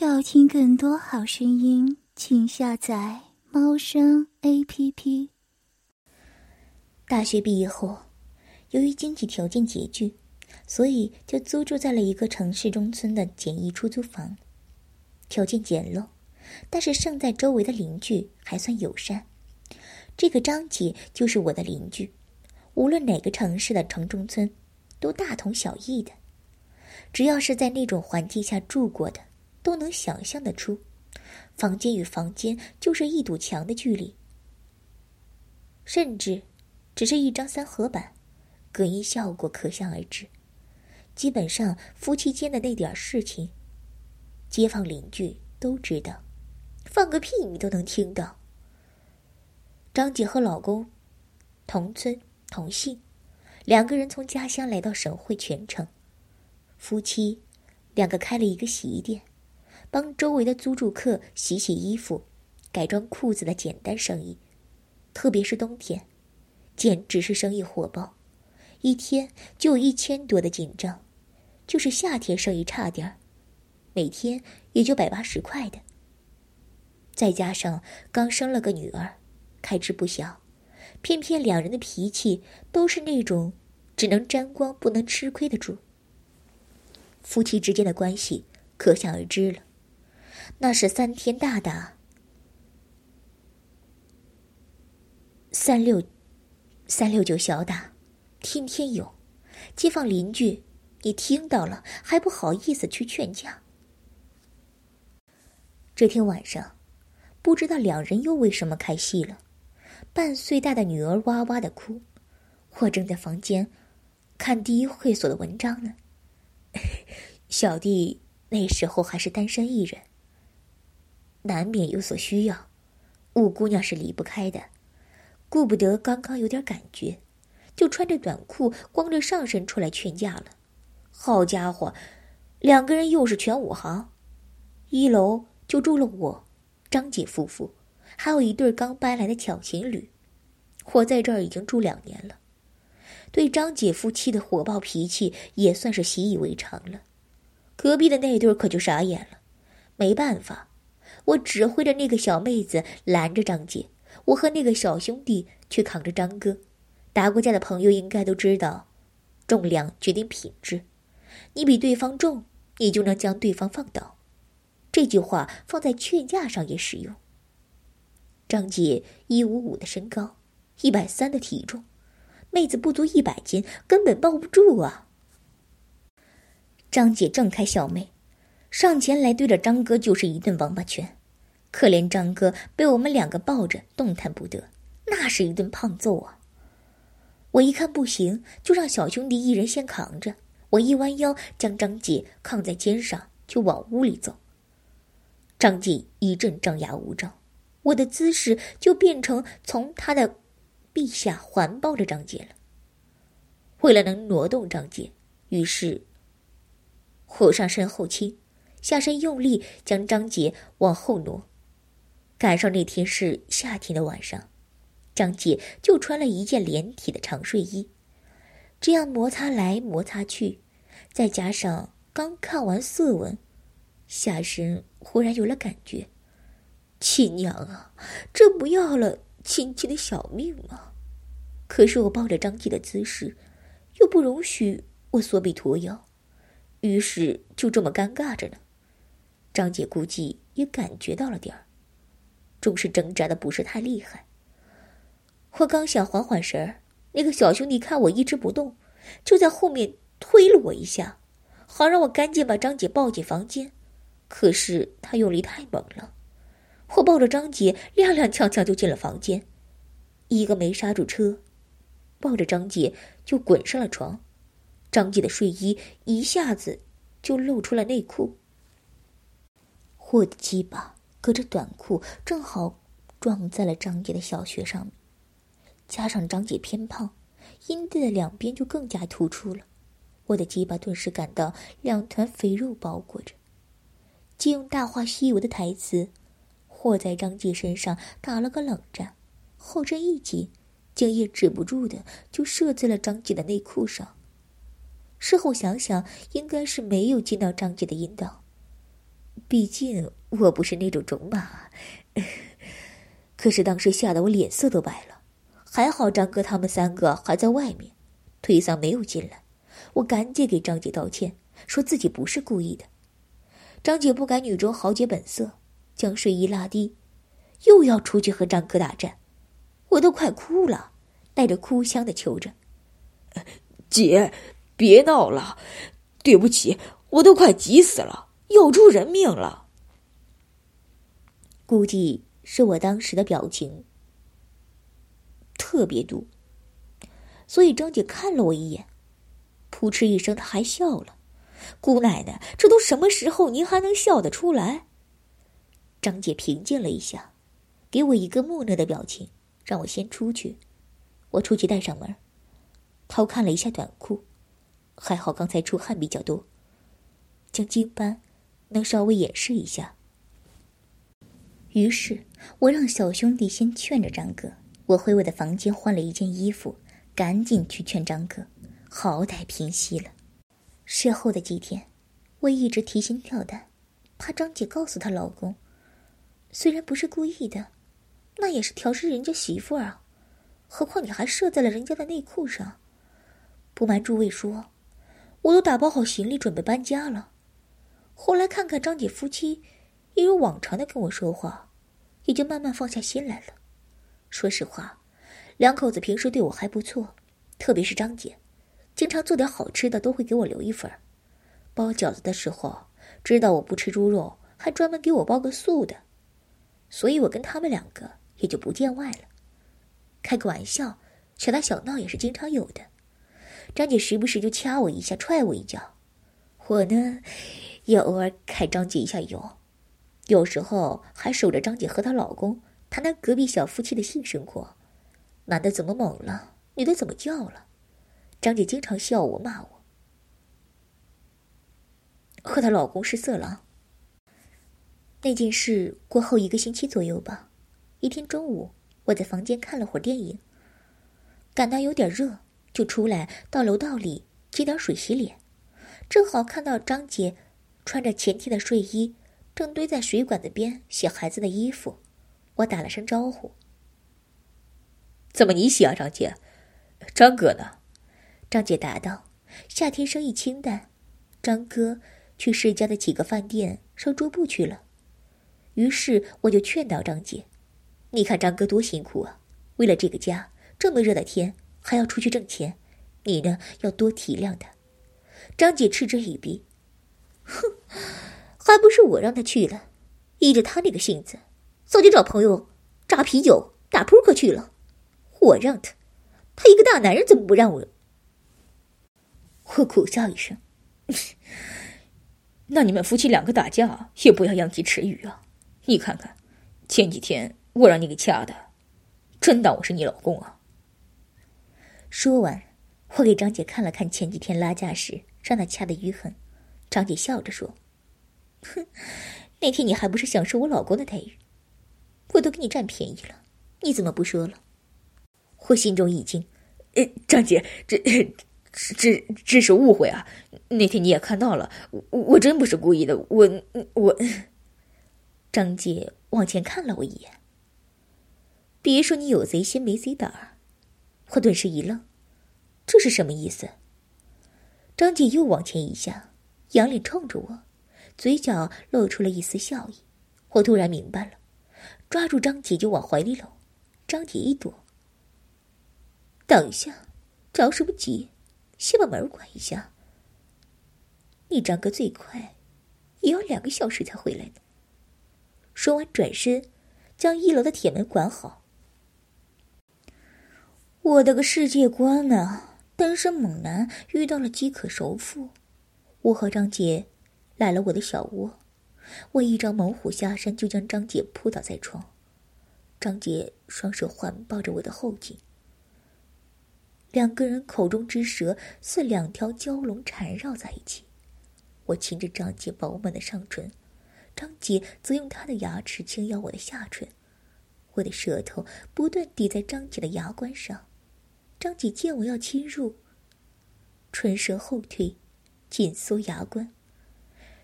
要听更多好声音，请下载猫声 A P P。大学毕业后，由于经济条件拮据，所以就租住在了一个城市中村的简易出租房。条件简陋，但是胜在周围的邻居还算友善。这个张姐就是我的邻居，无论哪个城市的城中村，都大同小异的。只要是在那种环境下住过的。都能想象得出，房间与房间就是一堵墙的距离，甚至只是一张三合板，隔音效果可想而知。基本上夫妻间的那点事情，街坊邻居都知道，放个屁你都能听到。张姐和老公同村同姓，两个人从家乡来到省会全城，夫妻两个开了一个洗衣店。帮周围的租住客洗洗衣服、改装裤子的简单生意，特别是冬天，简直是生意火爆，一天就有一千多的进账。就是夏天生意差点儿，每天也就百八十块的。再加上刚生了个女儿，开支不小，偏偏两人的脾气都是那种只能沾光不能吃亏的主。夫妻之间的关系可想而知了。那是三天大打，三六，三六九小打，天天有。街坊邻居，你听到了还不好意思去劝架。这天晚上，不知道两人又为什么开戏了。半岁大的女儿哇哇的哭，我正在房间看第一会所的文章呢。小弟那时候还是单身一人。难免有所需要，五姑娘是离不开的，顾不得刚刚有点感觉，就穿着短裤光着上身出来劝架了。好家伙，两个人又是全武行，一楼就住了我、张姐夫妇，还有一对刚搬来的小情侣。我在这儿已经住两年了，对张姐夫妻的火爆脾气也算是习以为常了。隔壁的那对可就傻眼了，没办法。我指挥着那个小妹子拦着张姐，我和那个小兄弟去扛着张哥。打过架的朋友应该都知道，重量决定品质，你比对方重，你就能将对方放倒。这句话放在劝架上也适用。张姐一五五的身高，一百三的体重，妹子不足一百斤，根本抱不住啊。张姐挣开小妹，上前来对着张哥就是一顿王八拳。可怜张哥被我们两个抱着，动弹不得，那是一顿胖揍啊！我一看不行，就让小兄弟一人先扛着。我一弯腰，将张姐扛在肩上，就往屋里走。张姐一阵张牙舞爪，我的姿势就变成从他的臂下环抱着张姐了。为了能挪动张姐，于是我上身后倾，下身用力将张姐往后挪。赶上那天是夏天的晚上，张姐就穿了一件连体的长睡衣，这样摩擦来摩擦去，再加上刚看完色文，下身忽然有了感觉。亲娘啊，这不要了亲戚的小命吗？可是我抱着张姐的姿势，又不容许我缩背驼腰，于是就这么尴尬着呢。张姐估计也感觉到了点儿。总是挣扎的不是太厉害。我刚想缓缓神儿，那个小兄弟看我一直不动，就在后面推了我一下，好让我赶紧把张姐抱进房间。可是他用力太猛了，我抱着张姐踉踉跄跄就进了房间，一个没刹住车，抱着张姐就滚上了床。张姐的睡衣一下子就露出了内裤。我的鸡巴！隔着短裤，正好撞在了张姐的小穴上面，加上张姐偏胖，阴蒂的两边就更加突出了。我的鸡巴顿时感到两团肥肉包裹着，借用《大话西游》的台词，或在张姐身上打了个冷战，后身一紧，精液止不住的就射在了张姐的内裤上。事后想想，应该是没有进到张姐的阴道。毕竟我不是那种种马。可是当时吓得我脸色都白了，还好张哥他们三个还在外面，推搡没有进来。我赶紧给张姐道歉，说自己不是故意的。张姐不改女中豪杰本色，将睡衣拉低，又要出去和张哥打战，我都快哭了，带着哭腔的求着：“姐，别闹了，对不起，我都快急死了，要出人命了。”估计。是我当时的表情特别毒，所以张姐看了我一眼，扑哧一声，她还笑了。姑奶奶，这都什么时候，您还能笑得出来？张姐平静了一下，给我一个木讷的表情，让我先出去。我出去带上门，偷看了一下短裤，还好刚才出汗比较多，将精斑能稍微掩饰一下。于是我让小兄弟先劝着张哥，我回我的房间换了一件衣服，赶紧去劝张哥，好歹平息了。事后的几天，我一直提心吊胆，怕张姐告诉她老公，虽然不是故意的，那也是调戏人家媳妇儿啊，何况你还射在了人家的内裤上。不瞒诸位说，我都打包好行李准备搬家了。后来看看张姐夫妻。一如往常的跟我说话，也就慢慢放下心来了。说实话，两口子平时对我还不错，特别是张姐，经常做点好吃的都会给我留一份包饺子的时候，知道我不吃猪肉，还专门给我包个素的。所以我跟他们两个也就不见外了。开个玩笑，小打小闹也是经常有的。张姐时不时就掐我一下，踹我一脚，我呢，也偶尔揩张姐一下油。有时候还守着张姐和她老公谈谈隔壁小夫妻的性生活，男的怎么猛了，女的怎么叫了。张姐经常笑我骂我，和她老公是色狼。那件事过后一个星期左右吧，一天中午我在房间看了会儿电影，感到有点热，就出来到楼道里接点水洗脸，正好看到张姐穿着前天的睡衣。正堆在水管子边洗孩子的衣服，我打了声招呼：“怎么你洗啊，张姐？张哥呢？”张姐答道：“夏天生意清淡，张哥去市郊的几个饭店收桌布去了。”于是我就劝导张姐：“你看张哥多辛苦啊，为了这个家，这么热的天还要出去挣钱，你呢要多体谅他。”张姐嗤之以鼻：“哼。”还不是我让他去了，依着他那个性子，早就找朋友扎啤酒、打扑克去了。我让他，他一个大男人怎么不让我？我苦笑一声，那你们夫妻两个打架也不要殃及池鱼啊！你看看，前几天我让你给掐的，真当我是你老公啊？说完，我给张姐看了看前几天拉架时让她掐的淤痕，张姐笑着说。哼，那天你还不是享受我老公的待遇？我都给你占便宜了，你怎么不说了？我心中一惊，呃，张姐，这这这是误会啊！那天你也看到了，我我真不是故意的，我我。张姐往前看了我一眼，别说你有贼心没贼胆儿，我顿时一愣，这是什么意思？张姐又往前一下，仰脸冲着我。嘴角露出了一丝笑意，我突然明白了，抓住张姐就往怀里搂。张姐一躲，等一下，着什么急？先把门关一下。你张哥最快，也要两个小时才回来呢。说完，转身将一楼的铁门关好。我的个世界观啊！单身猛男遇到了饥渴熟妇，我和张姐。来了我的小窝，我一招猛虎下山，就将张姐扑倒在床。张姐双手环抱着我的后颈，两个人口中之舌似两条蛟龙缠绕在一起。我亲着张姐饱满的上唇，张姐则用她的牙齿轻咬我的下唇。我的舌头不断抵在张姐的牙关上，张姐见我要侵入，唇舌后退，紧缩牙关。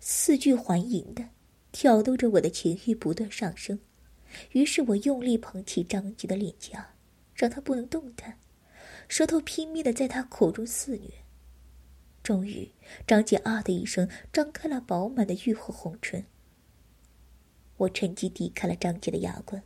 四句环迎的，挑逗着我的情欲不断上升。于是我用力捧起张杰的脸颊，让他不能动弹，舌头拼命的在他口中肆虐。终于，张杰啊的一声，张开了饱满的玉火红唇。我趁机抵开了张杰的牙关，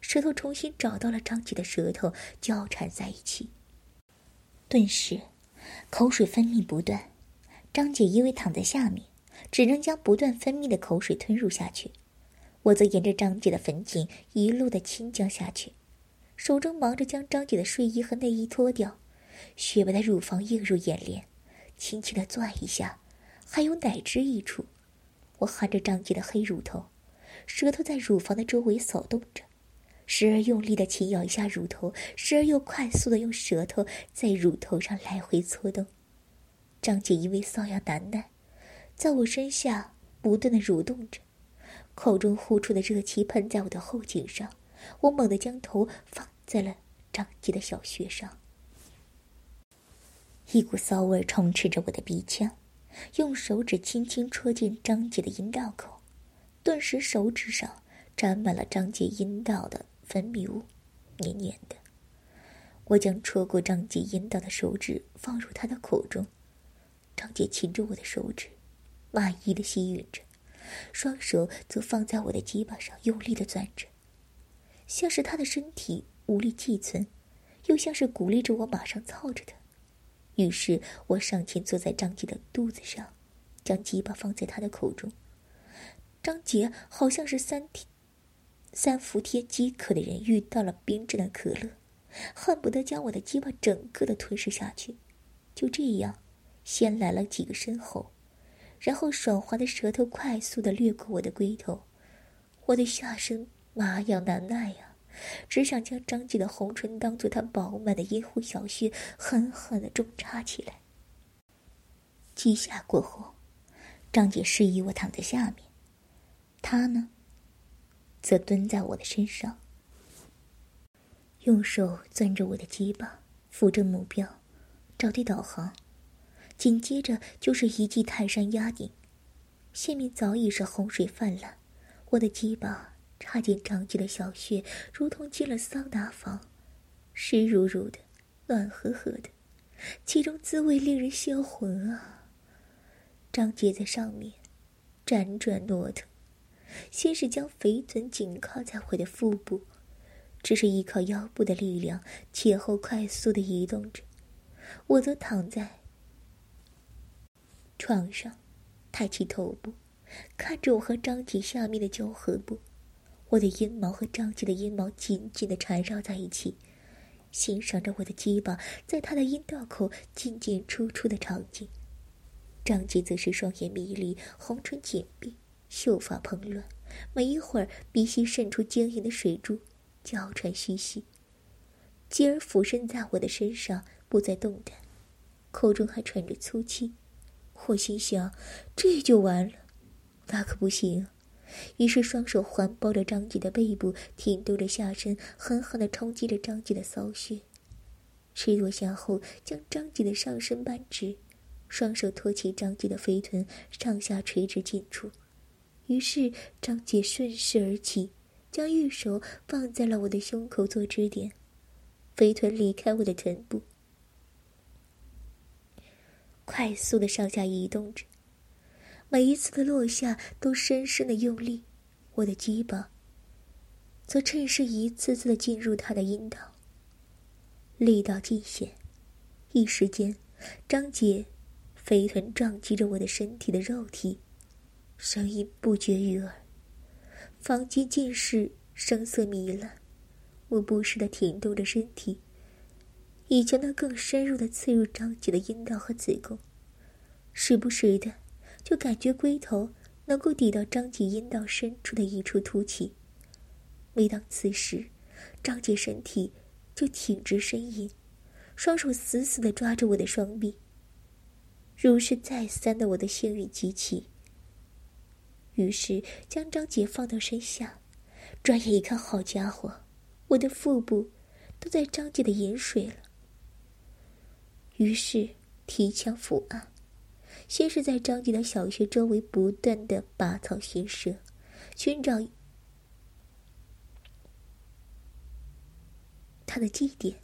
舌头重新找到了张杰的舌头，交缠在一起。顿时，口水分泌不断。张姐因为躺在下面，只能将不断分泌的口水吞入下去。我则沿着张姐的粉颈一路的倾降下去，手中忙着将张姐的睡衣和内衣脱掉，雪白的乳房映入眼帘，轻轻的攥一下，还有奶汁溢出。我含着张姐的黑乳头，舌头在乳房的周围扫动着，时而用力的轻咬一下乳头，时而又快速的用舌头在乳头上来回搓动。张姐因为瘙痒难耐，在我身下不断的蠕动着。口中呼出的热气喷在我的后颈上，我猛地将头放在了张杰的小穴上。一股骚味充斥着我的鼻腔，用手指轻轻戳进张杰的阴道口，顿时手指上沾满了张杰阴道的分泌物，黏黏的。我将戳过张杰阴道的手指放入他的口中，张杰擒住我的手指，满意的吸吮着。双手则放在我的鸡巴上，用力的攥着，像是他的身体无力寄存，又像是鼓励着我马上操着他。于是我上前坐在张杰的肚子上，将鸡巴放在他的口中。张杰好像是三天三伏天饥渴的人遇到了冰镇的可乐，恨不得将我的鸡巴整个的吞噬下去。就这样，先来了几个深喉。然后爽滑的舌头快速的掠过我的龟头，我的下身麻痒难耐呀，只想将张姐的红唇当做她饱满的阴户小穴，狠狠的重插起来。几下过后，张姐示意我躺在下面，她呢，则蹲在我的身上，用手攥着我的鸡巴，扶着目标，找地导航。紧接着就是一记泰山压顶，下面早已是洪水泛滥，我的鸡巴插进张杰的小穴，如同进了桑拿房，湿漉漉的，暖和和的，其中滋味令人销魂啊！张杰在上面辗转挪腾，先是将肥臀紧靠在我的腹部，只是依靠腰部的力量，前后快速的移动着，我则躺在。床上，抬起头部，看着我和张杰下面的交合部，我的阴毛和张杰的阴毛紧紧的缠绕在一起，欣赏着我的鸡巴在他的阴道口进进出出的场景。张杰则是双眼迷离，红唇紧闭，秀发蓬乱，没一会儿鼻息渗出晶莹的水珠，娇喘吁吁。继而俯身在我的身上，不再动弹，口中还喘着粗气。我心想，这就完了，那可不行。于是双手环抱着张姐的背部，挺动着下身，狠狠地冲击着张姐的骚穴。赤裸下后，将张姐的上身扳直，双手托起张姐的肥臀，上下垂直进出。于是张姐顺势而起，将玉手放在了我的胸口做支点，肥臀离开我的臀部。快速的上下移动着，每一次的落下都深深的用力，我的鸡巴则趁势一次次的进入他的阴道，力道尽显，一时间，张杰肥臀撞击着我的身体的肉体，声音不绝于耳，房间尽是声色糜烂，我不时的挺动着身体。以求能更深入的刺入张姐的阴道和子宫，时不时的就感觉龟头能够抵到张姐阴道深处的一处凸起。每当此时，张姐身体就挺直呻吟，双手死死的抓着我的双臂，如是再三的我的性欲激起。于是将张姐放到身下，转眼一看，好家伙，我的腹部都在张姐的饮水了。于是提枪伏案，先是在张杰的小穴周围不断的拔草寻蛇，寻找他的基点。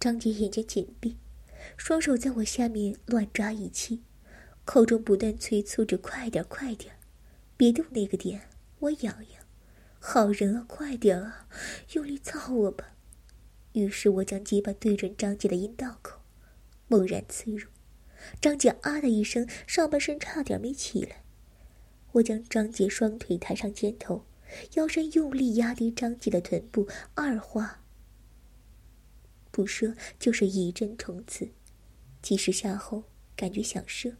张杰眼睛紧闭，双手在我下面乱抓一气，口中不断催促着：“快点，快点，别动那个点，我痒痒。”好人啊，快点啊，用力操我吧！于是我将鸡巴对准张姐的阴道口，猛然刺入。张姐啊的一声，上半身差点没起来。我将张姐双腿抬上肩头，腰身用力压低张姐的臀部，二话不说就是一阵冲刺。几十下后，感觉想射，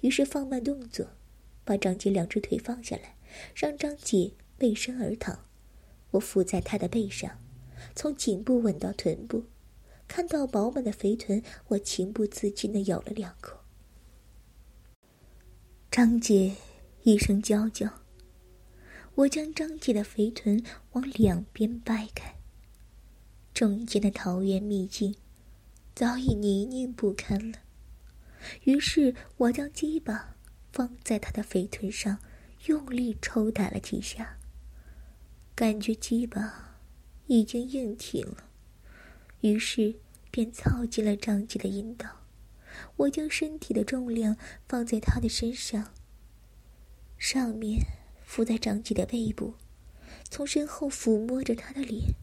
于是放慢动作，把张姐两只腿放下来，让张姐。背身而躺，我伏在她的背上，从颈部吻到臀部，看到饱满的肥臀，我情不自禁的咬了两口。张姐一声娇叫，我将张姐的肥臀往两边掰开，中间的桃源秘境早已泥泞不堪了。于是我将鸡巴放在她的肥臀上，用力抽打了几下。感觉鸡巴已经硬挺了，于是便操进了张继的阴道。我将身体的重量放在他的身上，上面伏在张继的背部，从身后抚摸着他的脸，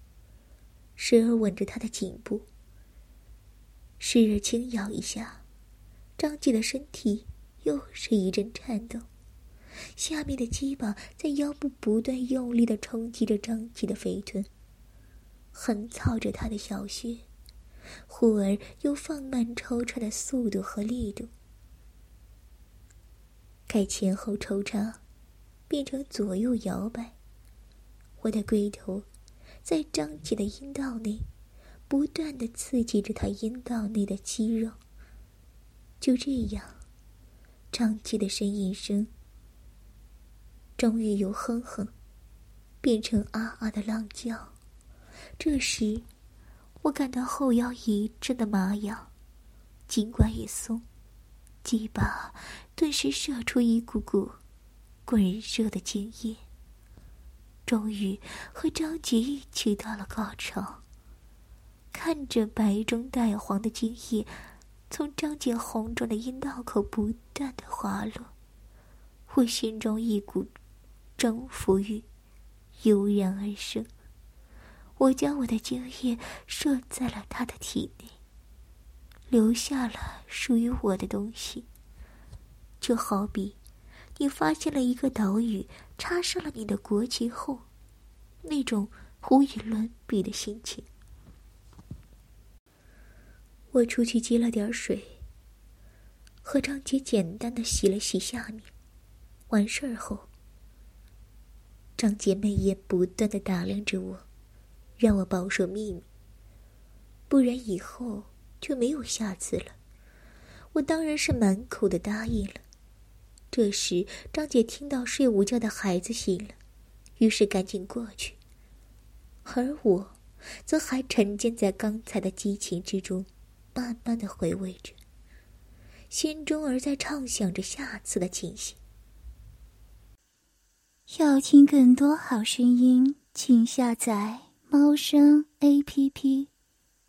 时而吻着他的颈部，时而轻咬一下。张继的身体又是一阵颤抖。下面的鸡巴在腰部不断用力的冲击着张继的肥臀，横操着他的小穴，忽而又放慢抽插的速度和力度，该前后抽插，变成左右摇摆。我的龟头在张琪的阴道内，不断的刺激着他阴道内的肌肉。就这样，张琪的呻吟声。终于由哼哼变成啊啊的浪叫。这时，我感到后腰一阵的麻痒，尽管一松，鸡巴顿时射出一股股滚热的精液。终于和张杰一起到了高潮。看着白中带黄的精液从张杰红肿的阴道口不断的滑落，我心中一股。征服欲油然而生，我将我的精液射在了他的体内，留下了属于我的东西。就好比你发现了一个岛屿，插上了你的国旗后，那种无与伦比的心情。我出去接了点水，和张杰简单的洗了洗下面，完事儿后。张杰媚眼不断的打量着我，让我保守秘密，不然以后就没有下次了。我当然是满口的答应了。这时，张姐听到睡午觉的孩子醒了，于是赶紧过去，而我，则还沉浸在刚才的激情之中，慢慢的回味着，心中而在畅想着下次的情形。要听更多好声音，请下载猫声 A P P。